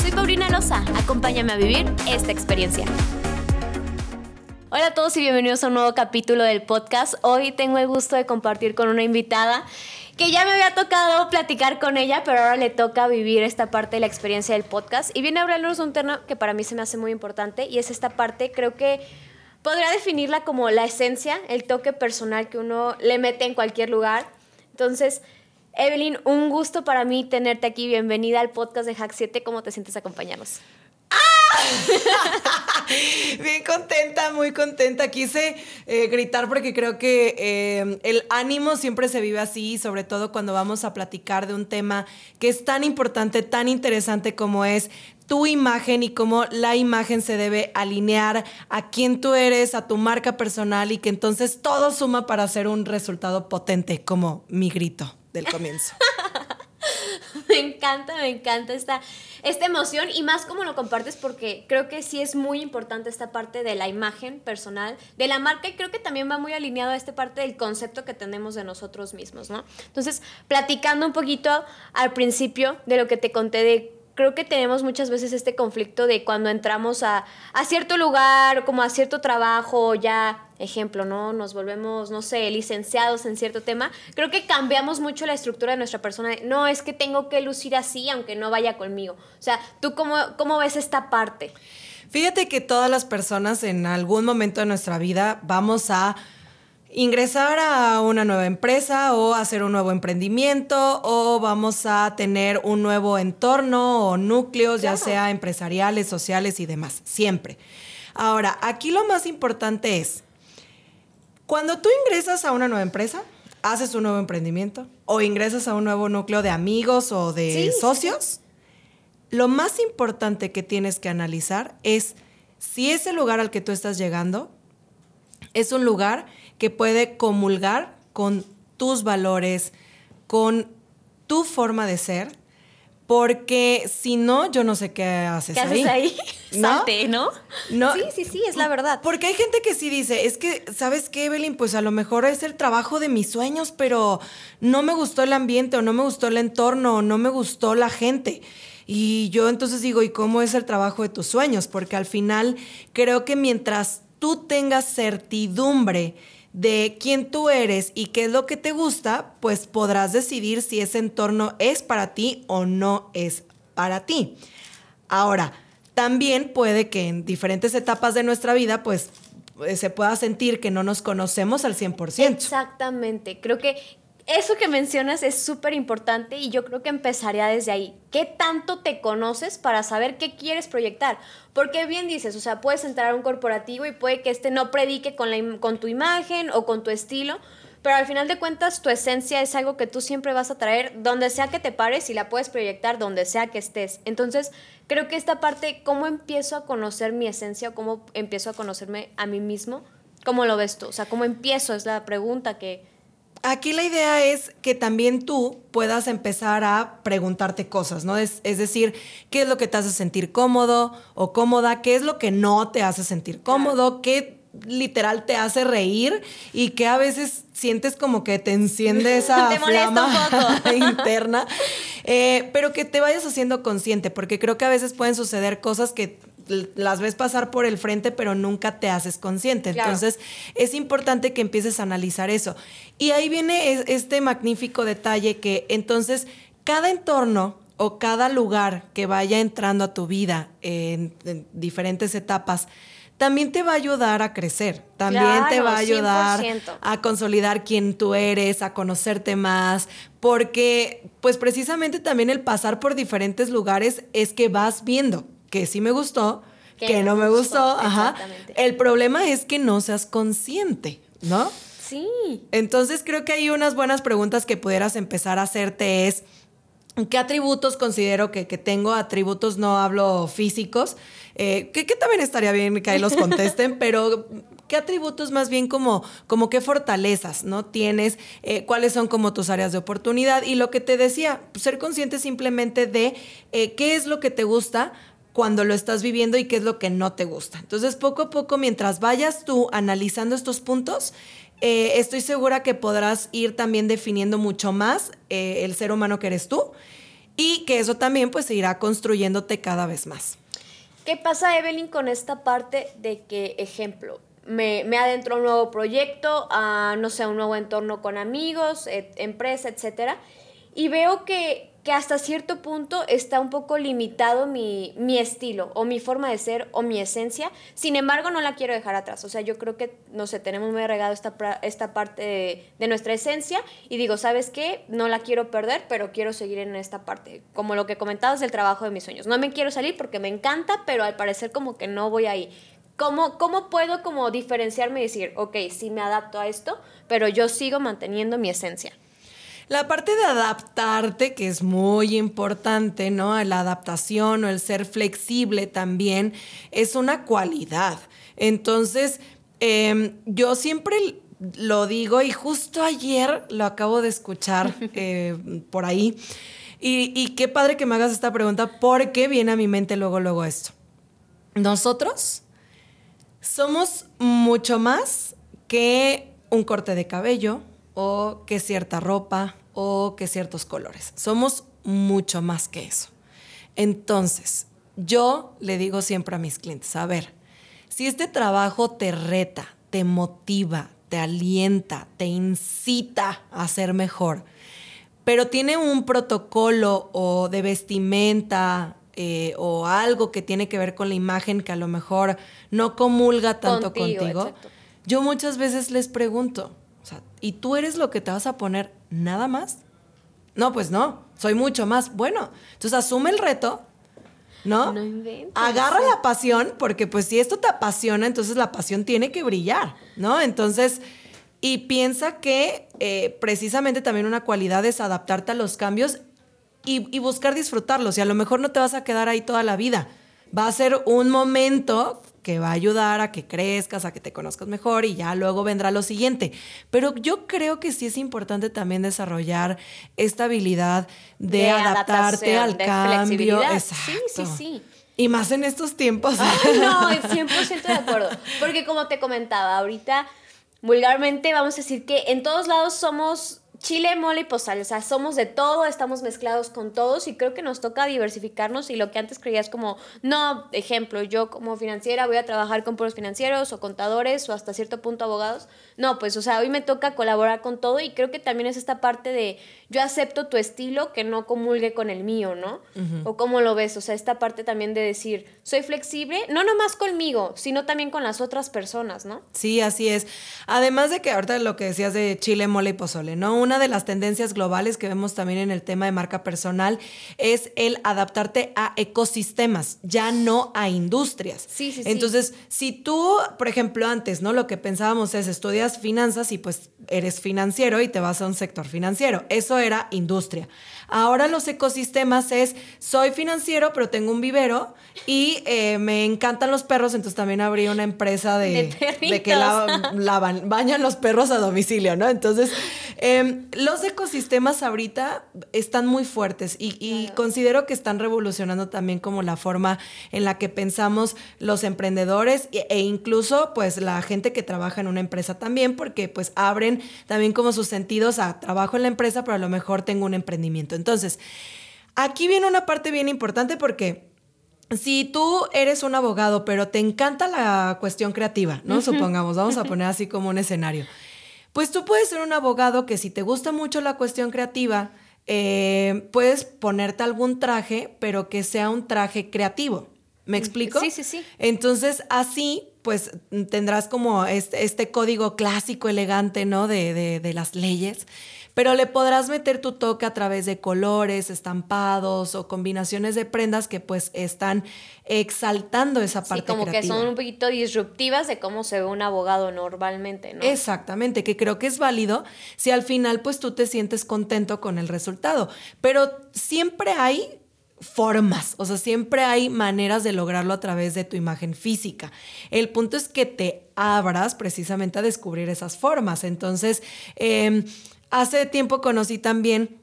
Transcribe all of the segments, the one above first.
Soy Paulina Loza, acompáñame a vivir esta experiencia. Hola a todos y bienvenidos a un nuevo capítulo del podcast. Hoy tengo el gusto de compartir con una invitada que ya me había tocado platicar con ella, pero ahora le toca vivir esta parte de la experiencia del podcast. Y viene a hablarnos de un tema que para mí se me hace muy importante y es esta parte, creo que podría definirla como la esencia, el toque personal que uno le mete en cualquier lugar. Entonces, Evelyn, un gusto para mí tenerte aquí. Bienvenida al podcast de Hack 7. ¿Cómo te sientes acompañarnos? Bien contenta, muy contenta. Quise eh, gritar porque creo que eh, el ánimo siempre se vive así, sobre todo cuando vamos a platicar de un tema que es tan importante, tan interesante como es tu imagen y cómo la imagen se debe alinear a quién tú eres, a tu marca personal y que entonces todo suma para hacer un resultado potente, como mi grito del comienzo. me encanta, me encanta esta, esta emoción y más como lo compartes porque creo que sí es muy importante esta parte de la imagen personal, de la marca y creo que también va muy alineado a esta parte del concepto que tenemos de nosotros mismos, ¿no? Entonces, platicando un poquito al principio de lo que te conté de creo que tenemos muchas veces este conflicto de cuando entramos a, a cierto lugar, como a cierto trabajo, ya, ejemplo, ¿no? Nos volvemos, no sé, licenciados en cierto tema. Creo que cambiamos mucho la estructura de nuestra persona. No, es que tengo que lucir así, aunque no vaya conmigo. O sea, ¿tú cómo, cómo ves esta parte? Fíjate que todas las personas en algún momento de nuestra vida vamos a ingresar a una nueva empresa o hacer un nuevo emprendimiento o vamos a tener un nuevo entorno o núcleos, ya sea empresariales, sociales y demás, siempre. Ahora, aquí lo más importante es, cuando tú ingresas a una nueva empresa, haces un nuevo emprendimiento o ingresas a un nuevo núcleo de amigos o de socios, lo más importante que tienes que analizar es si ese lugar al que tú estás llegando es un lugar que puede comulgar con tus valores, con tu forma de ser, porque si no, yo no sé qué haces ¿Qué ahí. haces ahí? Salte, ¿no? ¿no? Sí, sí, sí, es la verdad. Porque hay gente que sí dice, es que, ¿sabes qué, Evelyn? Pues a lo mejor es el trabajo de mis sueños, pero no me gustó el ambiente o no me gustó el entorno o no me gustó la gente. Y yo entonces digo, ¿y cómo es el trabajo de tus sueños? Porque al final creo que mientras tú tengas certidumbre, de quién tú eres y qué es lo que te gusta, pues podrás decidir si ese entorno es para ti o no es para ti. Ahora, también puede que en diferentes etapas de nuestra vida, pues eh, se pueda sentir que no nos conocemos al 100%. Exactamente. Creo que eso que mencionas es súper importante y yo creo que empezaría desde ahí. ¿Qué tanto te conoces para saber qué quieres proyectar? Porque bien dices, o sea, puedes entrar a un corporativo y puede que este no predique con, la, con tu imagen o con tu estilo, pero al final de cuentas tu esencia es algo que tú siempre vas a traer donde sea que te pares y la puedes proyectar donde sea que estés. Entonces, creo que esta parte, ¿cómo empiezo a conocer mi esencia o cómo empiezo a conocerme a mí mismo? ¿Cómo lo ves tú? O sea, ¿cómo empiezo? Es la pregunta que Aquí la idea es que también tú puedas empezar a preguntarte cosas, ¿no? Es, es, decir, ¿qué es lo que te hace sentir cómodo o cómoda? ¿Qué es lo que no te hace sentir cómodo? ¿Qué literal te hace reír y que a veces sientes como que te enciende esa te flama interna, eh, pero que te vayas haciendo consciente, porque creo que a veces pueden suceder cosas que las ves pasar por el frente, pero nunca te haces consciente. Entonces, es importante que empieces a analizar eso. Y ahí viene este magnífico detalle que entonces cada entorno o cada lugar que vaya entrando a tu vida en, diferentes etapas, también te va a ayudar a crecer, también te va a ayudar a consolidar quién tú eres, a conocerte más, porque pues precisamente también el pasar por diferentes lugares es que vas viendo que sí me gustó, que, no me gustó, ajá. El problema es que no seas consciente, ¿no? Sí. Entonces creo que hay unas buenas preguntas que pudieras empezar a hacerte es, ¿Qué atributos considero que, tengo? Atributos no hablo físicos, eh, que, también estaría bien que ahí los contesten, pero ¿qué atributos más bien como, como qué fortalezas, ¿no? Tienes, eh, cuáles son como tus áreas de oportunidad y lo que te decía, ser consciente simplemente de eh, qué es lo que te gusta cuando lo estás viviendo y qué es lo que no te gusta. Entonces, poco a poco, mientras vayas tú analizando estos puntos, eh, estoy segura que podrás ir también definiendo mucho más eh, el ser humano que eres tú y que eso también pues irá construyéndote cada vez más. ¿Qué pasa, Evelyn, con esta parte de que, ejemplo, me, me adentro a un nuevo proyecto, a, no sé, un nuevo entorno con amigos, empresa, etcétera, y veo que que hasta cierto punto está un poco limitado mi, estilo o mi forma de ser o mi esencia. Sin embargo, no la quiero dejar atrás. O sea, yo creo que, no sé, tenemos muy regado esta, esta parte de, nuestra esencia y digo, ¿sabes qué? No la quiero perder, pero quiero seguir en esta parte. Como lo que comentabas del trabajo de mis sueños. No me quiero salir porque me encanta, pero al parecer como que no voy ahí. ¿Cómo, ¿Cómo puedo como diferenciarme y decir, ok, sí me adapto a esto, pero yo sigo manteniendo mi esencia? La parte de adaptarte, que es muy importante, ¿no? La adaptación o el ser flexible también es una cualidad. Entonces, em, yo siempre lo digo y justo ayer lo acabo de escuchar eh, por ahí. Y, y, qué padre que me hagas esta pregunta porque viene a mi mente luego, luego esto. Nosotros somos mucho más que un corte de cabello o que cierta ropa o que ciertos colores. Somos mucho más que eso. Entonces, yo le digo siempre a mis clientes, a ver, si este trabajo te reta, te motiva, te alienta, te incita a ser mejor, pero tiene un protocolo o de vestimenta eh, o algo que tiene que ver con la imagen que a lo mejor no comulga tanto contigo, yo muchas veces les pregunto, ¿y tú eres lo que te vas a poner nada más? No, pues no, soy mucho más. Bueno, entonces asume el reto, ¿no? no Agarra la pasión, porque pues si esto te apasiona, entonces la pasión tiene que brillar, ¿no? Entonces, y piensa que eh, precisamente también una cualidad es adaptarte a los cambios y, y buscar disfrutarlos. Y a lo mejor no te vas a quedar ahí toda la vida. Va a ser un momento que va a ayudar a que crezcas, a que te conozcas mejor y ya luego vendrá lo siguiente. Pero yo creo que sí es importante también desarrollar esta habilidad de, adaptarte al cambio. Exacto. Sí, sí, sí. Y más en estos tiempos. no, 100% de acuerdo. Porque como te comentaba, ahorita vulgarmente vamos a decir que en todos lados somos chile, mole y pozole, o sea, somos de todo, estamos mezclados con todos y creo que nos toca diversificarnos y lo que antes creías como, no, ejemplo, yo como financiera voy a trabajar con puros financieros o contadores o hasta cierto punto abogados, no, pues, o sea, hoy me toca colaborar con todo y creo que también es esta parte de yo acepto tu estilo que no comulgue con el mío, ¿no? O cómo lo ves, o sea, esta parte también de decir, soy flexible, no nomás conmigo, sino también con las otras personas, ¿no? Sí, así es. Además de que ahorita lo que decías de chile, mole y pozole, ¿no? Una de las tendencias globales que vemos también en el tema de marca personal es el adaptarte a ecosistemas, ya no a industrias. Sí, sí, sí. Entonces, si tú, por ejemplo, antes, ¿no? Lo que pensábamos es estudias finanzas y pues eres financiero y te vas a un sector financiero. Eso era industria. Ahora los ecosistemas es, soy financiero, pero tengo un vivero y eh, me encantan los perros, entonces también abrí una empresa de, de, que lavan, bañan los perros a domicilio, ¿no? Entonces, em, los ecosistemas ahorita están muy fuertes y, considero que están revolucionando también como la forma en la que pensamos los emprendedores e, e incluso pues la gente que trabaja en una empresa también, porque pues abren también como sus sentidos a trabajo en la empresa, pero a lo mejor tengo un emprendimiento. Entonces, aquí viene una parte bien importante porque si tú eres un abogado, pero te encanta la cuestión creativa, ¿no? Supongamos, vamos a poner así como un escenario. Pues tú puedes ser un abogado que si te gusta mucho la cuestión creativa, eh, puedes ponerte algún traje, pero que sea un traje creativo. ¿Me explico? Sí, sí, sí. Entonces, así pues tendrás como este, este código clásico, elegante, ¿no? De, de, de las leyes pero le podrás meter tu toque a través de colores, estampados o combinaciones de prendas que pues están exaltando esa parte sí, como que son un poquito disruptivas de cómo se ve un abogado normalmente, ¿no? Exactamente, que creo que es válido si al final pues tú te sientes contento con el resultado, pero siempre hay formas, o sea, siempre hay maneras de lograrlo a través de tu imagen física. El punto es que te abras precisamente a descubrir esas formas. Entonces, eh, Hace tiempo conocí también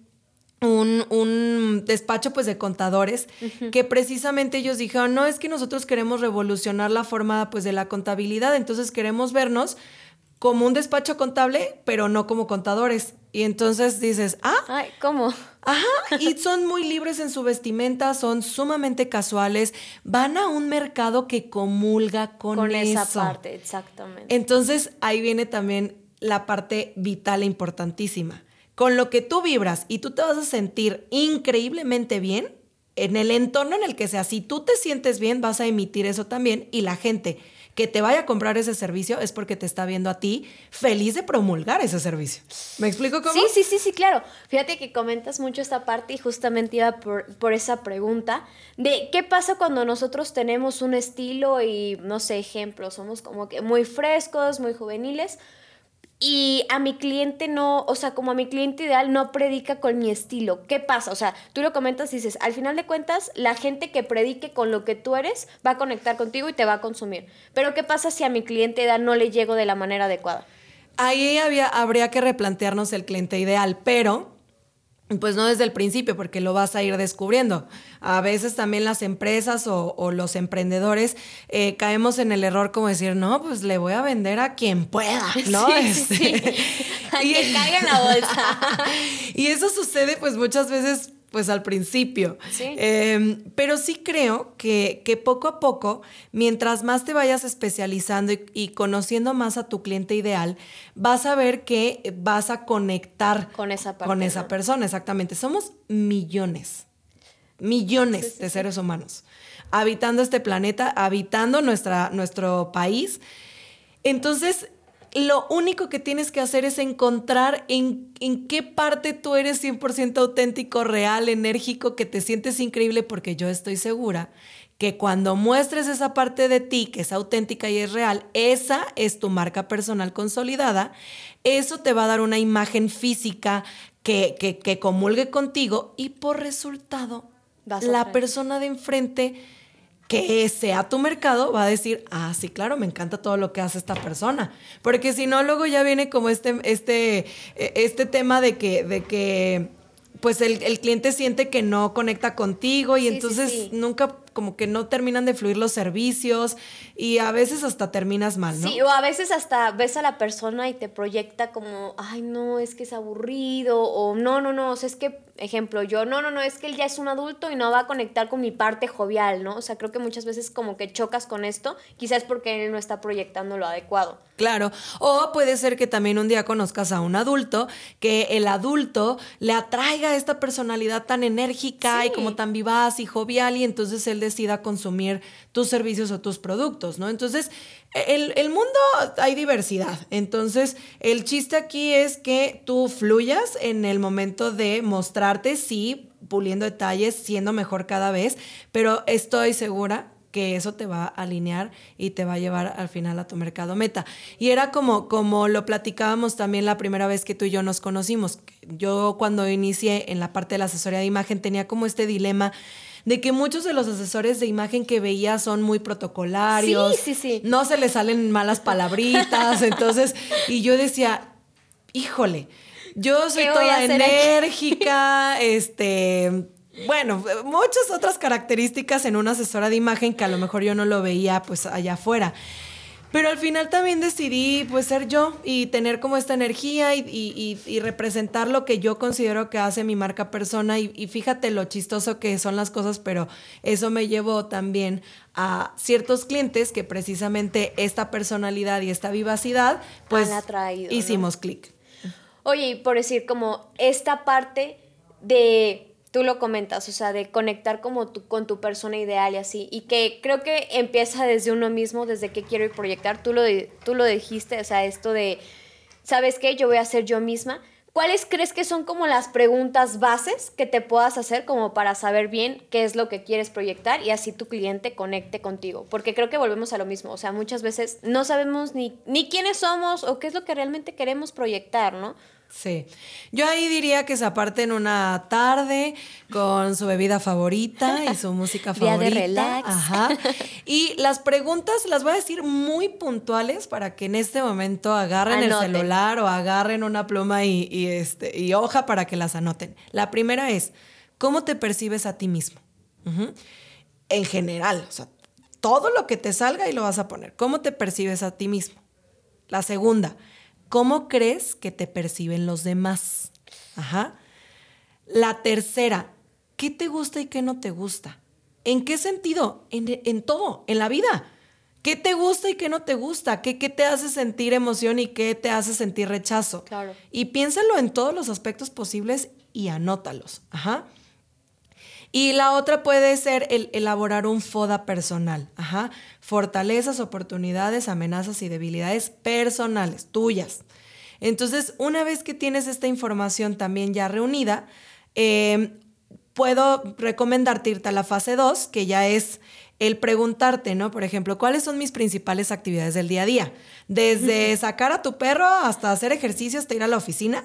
un, despacho pues de contadores que precisamente ellos dijeron, no, es que nosotros queremos revolucionar la forma pues de la contabilidad, entonces queremos vernos como un despacho contable, pero no como contadores. Y entonces dices, ah, Ay, ¿cómo? Ajá, y son muy libres en su vestimenta, son sumamente casuales, van a un mercado que comulga con, con esa parte, exactamente. Entonces ahí viene también la parte vital e importantísima. Con lo que tú vibras y tú te vas a sentir increíblemente bien en el entorno en el que sea. Si tú te sientes bien, vas a emitir eso también y la gente que te vaya a comprar ese servicio es porque te está viendo a ti feliz de promulgar ese servicio. ¿Me explico cómo? Sí, sí, sí, sí, claro. Fíjate que comentas mucho esta parte y justamente iba por, por esa pregunta de qué pasa cuando nosotros tenemos un estilo y, no sé, ejemplo, somos como que muy frescos, muy juveniles, y a mi cliente no, o sea, como a mi cliente ideal no predica con mi estilo. ¿Qué pasa? O sea, tú lo comentas y dices, al final de cuentas, la gente que predique con lo que tú eres va a conectar contigo y te va a consumir. Pero ¿qué pasa si a mi cliente ideal no le llego de la manera adecuada? Ahí había, habría que replantearnos el cliente ideal, pero pues no desde el principio, porque lo vas a ir descubriendo. A veces también las empresas o, los emprendedores eh, caemos en el error como decir, no, pues le voy a vender a quien pueda, ¿no? Sí, sí. Este, a quien caiga en la bolsa. y eso sucede pues muchas veces pues al principio. Em, pero sí creo que, que, poco a poco, mientras más te vayas especializando y, conociendo más a tu cliente ideal, vas a ver que vas a conectar con esa, con esa persona. Exactamente. Somos millones, millones de seres humanos habitando este planeta, habitando nuestra, nuestro país. Entonces, lo único que tienes que hacer es encontrar en, en qué parte tú eres 100% auténtico, real, enérgico, que te sientes increíble, porque yo estoy segura que cuando muestres esa parte de ti que es auténtica y es real, esa es tu marca personal consolidada, eso te va a dar una imagen física que, que, que comulgue contigo y por resultado, la persona de enfrente que sea tu mercado, va a decir, ah, sí, claro, me encanta todo lo que hace esta persona. Porque si no, luego ya viene como este, este, e, este tema de que, de que pues el, cliente siente que no conecta contigo y entonces nunca como que no terminan de fluir los servicios y a veces hasta terminas mal, ¿no? Sí, o a veces hasta ves a la persona y te proyecta como, ay, no, es que es aburrido, o no, no, no, o sea, es que, ejemplo, yo, no, no, no, es que él ya es un adulto y no va a conectar con mi parte jovial, ¿no? O sea, creo que muchas veces como que chocas con esto, quizás porque él no está proyectando lo adecuado. Claro, o puede ser que también un día conozcas a un adulto, que el adulto le atraiga esta personalidad tan enérgica y como tan vivaz y jovial y entonces él decida consumir tus servicios o tus productos, ¿no? Entonces, el, el, mundo hay diversidad. Entonces, el chiste aquí es que tú fluyas en el momento de mostrarte, sí, puliendo detalles, siendo mejor cada vez, pero estoy segura que eso te va a alinear y te va a llevar al final a tu mercado meta. Y era como, como lo platicábamos también la primera vez que tú y yo nos conocimos. Yo cuando inicié en la parte de la asesoría de imagen tenía como este dilema de que muchos de los asesores de imagen que veía son muy protocolarios. Sí, sí, sí. No se les salen malas palabritas. entonces, y yo decía, híjole, yo soy toda enérgica, este. Bueno, muchas otras características en una asesora de imagen que a lo mejor yo no lo veía pues allá afuera. Pero al final también decidí pues ser yo y tener como esta energía y, representar lo que yo considero que hace mi marca persona y, fíjate lo chistoso que son las cosas, pero eso me llevó también a ciertos clientes que precisamente esta personalidad y esta vivacidad pues hicimos clic. Oye, y por decir como esta parte de tú lo comentas, o sea, de conectar como tu, con tu persona ideal y así, y que creo que empieza desde uno mismo, desde qué quiero proyectar, tú lo, tú lo dijiste, o sea, esto de, ¿sabes qué? Yo voy a ser yo misma. ¿Cuáles crees que son como las preguntas bases que te puedas hacer como para saber bien qué es lo que quieres proyectar y así tu cliente conecte contigo? Porque creo que volvemos a lo mismo, o sea, muchas veces no sabemos ni, ni quiénes somos o qué es lo que realmente queremos proyectar, ¿no? Sí. Yo ahí diría que se aparten una tarde con su bebida favorita y su música favorita. Día de relax. Ajá. Y las preguntas las voy a decir muy puntuales para que en este momento agarren el celular o agarren una pluma y, este, y hoja para que las anoten. La primera es, ¿cómo te percibes a ti mismo? En general, o sea, todo lo que te salga y lo vas a poner. ¿Cómo te percibes a ti mismo? La segunda, ¿Cómo crees que te perciben los demás? Ajá. La tercera, ¿qué te gusta y qué no te gusta? ¿En qué sentido? En, todo, en la vida. ¿Qué te gusta y qué no te gusta? ¿Qué, ¿Qué, te hace sentir emoción y qué te hace sentir rechazo? Claro. Y piénsalo en todos los aspectos posibles y anótalos. Ajá. Y la otra puede ser el elaborar un FODA personal. Ajá. Fortalezas, oportunidades, amenazas y debilidades personales, tuyas. Entonces, una vez que tienes esta información también ya reunida, em, puedo recomendarte irte a la fase 2, que ya es el preguntarte, ¿no? Por ejemplo, ¿cuáles son mis principales actividades del día a día? Desde sacar a tu perro hasta hacer ejercicio, hasta ir a la oficina.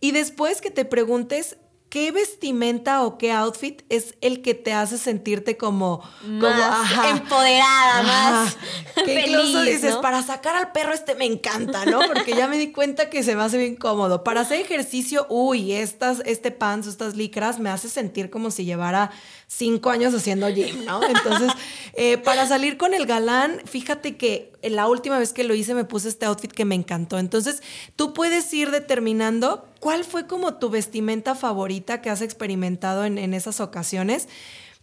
Y después que te preguntes ¿qué vestimenta o qué outfit es el que te hace sentirte como, empoderada, más que incluso dices, para sacar al perro este me encanta, ¿no? Porque ya me di cuenta que se me hace bien cómodo. Para hacer ejercicio, uy, estas, este pants estas licras me hace sentir como si llevara cinco años haciendo gym, ¿no? Entonces, eh, para salir con el galán, fíjate que la última vez que lo hice me puse este outfit que me encantó. Entonces, tú puedes ir determinando cuál fue como tu vestimenta favorita que has experimentado en, en esas ocasiones.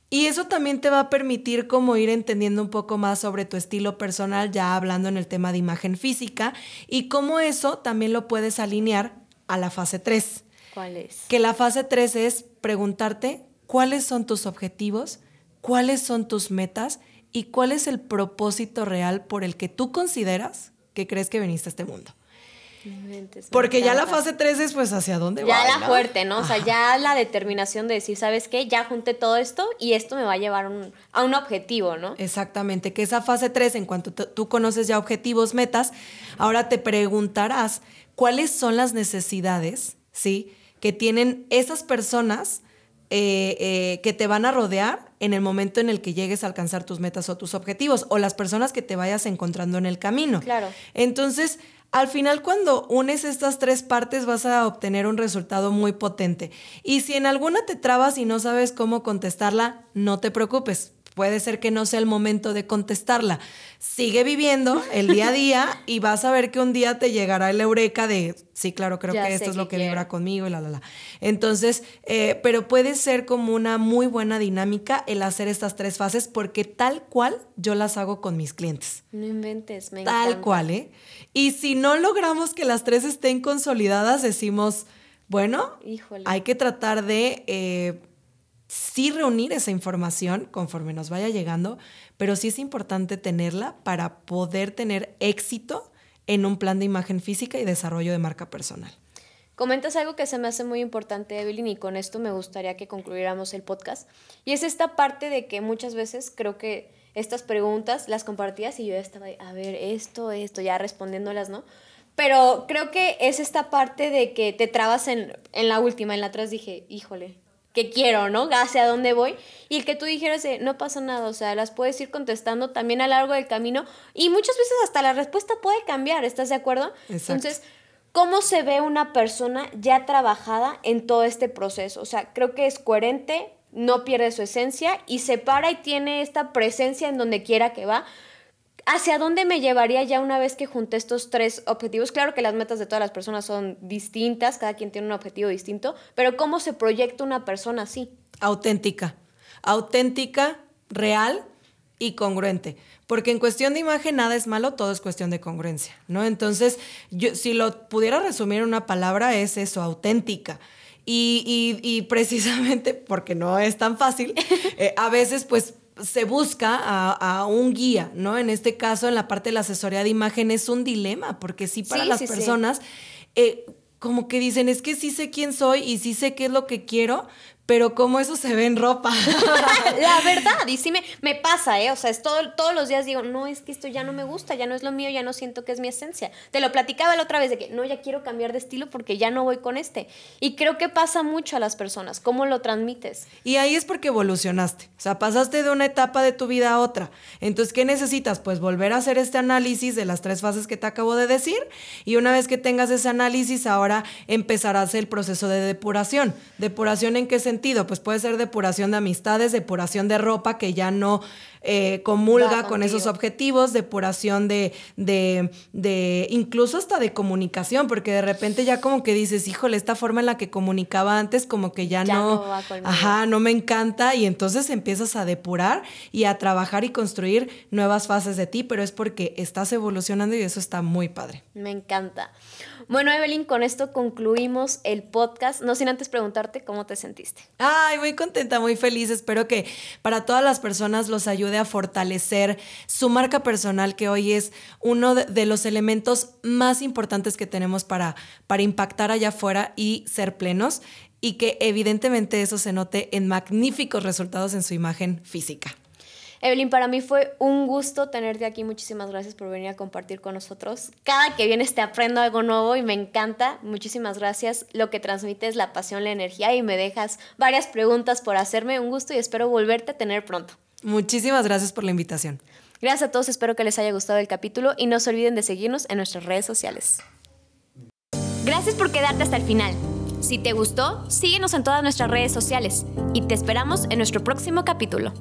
Y eso también te va a permitir como ir entendiendo un poco más sobre tu estilo personal, ya hablando en el tema de imagen física, y cómo eso también lo puedes alinear a la fase 3. ¿Cuál es? Que la fase 3 es preguntarte cuáles son tus objetivos, cuáles son tus metas y cuál es el propósito real por el que tú consideras que crees que viniste a este mundo. Porque ya la fase 3 es pues hacia dónde va. Ya la fuerte, ¿no? O sea, ya la determinación de decir, ¿sabes qué? Ya junté todo esto y esto me va a llevar a un objetivo, ¿no? Exactamente, que esa fase 3, en cuanto tú conoces ya objetivos, metas, ahora te preguntarás cuáles son las necesidades, ¿sí? Que tienen esas personas eh, eh, que te van a rodear en el momento en el que llegues a alcanzar tus metas o tus objetivos o las personas que te vayas encontrando en el camino. Claro. Entonces, al final cuando unes estas tres partes vas a obtener un resultado muy potente. Y si en alguna te trabas y no sabes cómo contestarla, no te preocupes puede ser que no sea el momento de contestarla. Sigue viviendo el día a día y vas a ver que un día te llegará el eureka de, sí, claro, creo que esto es lo que vibra conmigo y la, la, la. Entonces, eh, pero puede ser como una muy buena dinámica el hacer estas tres fases porque tal cual yo las hago con mis clientes. No inventes, me Tal cual, ¿eh? Y si no logramos que las tres estén consolidadas, decimos, bueno, hay que tratar de... Eh, sí reunir esa información conforme nos vaya llegando, pero sí es importante tenerla para poder tener éxito en un plan de imagen física y desarrollo de marca personal. Comentas algo que se me hace muy importante, Evelyn, y con esto me gustaría que concluyéramos el podcast. Y es esta parte de que muchas veces creo que estas preguntas las compartías y yo estaba, a ver, esto, esto, ya respondiéndolas, ¿no? Pero creo que es esta parte de que te trabas en, en la última, en la atrás dije, híjole, que quiero, ¿no? Hacia dónde voy. Y el que tú dijeras, no pasa nada, o sea, las puedes ir contestando también a lo largo del camino y muchas veces hasta la respuesta puede cambiar, ¿estás de acuerdo? Entonces, ¿cómo se ve una persona ya trabajada en todo este proceso? O sea, creo que es coherente, no pierde su esencia y se para y tiene esta presencia en donde quiera que va, ¿Hacia dónde me llevaría ya una vez que junté estos tres objetivos? Claro que las metas de todas las personas son distintas, cada quien tiene un objetivo distinto, pero ¿cómo se proyecta una persona así? Auténtica, auténtica, real y congruente. Porque en cuestión de imagen nada es malo, todo es cuestión de congruencia, ¿no? Entonces, yo, si lo pudiera resumir en una palabra, es eso, auténtica. Y, precisamente porque no es tan fácil, eh, a veces pues se busca a, un guía, ¿no? En este caso, en la parte de la asesoría de imagen es un dilema, porque sí para las personas... Eh, como que dicen, es que sí sé quién soy y sí sé qué es lo que quiero, pero cómo eso se ve en ropa. la verdad, y sí me, me pasa, ¿eh? O sea, es todo, todos los días digo, no, es que esto ya no me gusta, ya no es lo mío, ya no siento que es mi esencia. Te lo platicaba la otra vez de que, no, ya quiero cambiar de estilo porque ya no voy con este. Y creo que pasa mucho a las personas, cómo lo transmites. Y ahí es porque evolucionaste, o sea, pasaste de una etapa de tu vida a otra. Entonces, ¿qué necesitas? Pues volver a hacer este análisis de las tres fases que te acabo de decir y una vez que tengas ese análisis, ahora empezarás el proceso de depuración. ¿Depuración en qué sentido? Pues puede ser depuración de amistades, depuración de ropa que ya no eh, comulga con esos objetivos, depuración de, de, de, incluso hasta de comunicación, porque de repente ya como que dices, híjole, esta forma en la que comunicaba antes como que ya, no, ajá, no me encanta y entonces empiezas a depurar y a trabajar y construir nuevas fases de ti, pero es porque estás evolucionando y eso está muy padre. Me encanta. Bueno, Evelyn, con esto concluimos el podcast. No sin antes preguntarte cómo te sentiste. Ay, muy contenta, muy feliz. Espero que para todas las personas los ayude a fortalecer su marca personal, que hoy es uno de los elementos más importantes que tenemos para, para impactar allá afuera y ser plenos y que evidentemente eso se note en magníficos resultados en su imagen física. Evelyn, para mí fue un gusto tenerte aquí. Muchísimas gracias por venir a compartir con nosotros. Cada que vienes te aprendo algo nuevo y me encanta. Muchísimas gracias. Lo que transmites, la pasión, la energía y me dejas varias preguntas por hacerme. Un gusto y espero volverte a tener pronto. Muchísimas gracias por la invitación. Gracias a todos, espero que les haya gustado el capítulo y no se olviden de seguirnos en nuestras redes sociales. Gracias por quedarte hasta el final. Si te gustó, síguenos en todas nuestras redes sociales y te esperamos en nuestro próximo capítulo.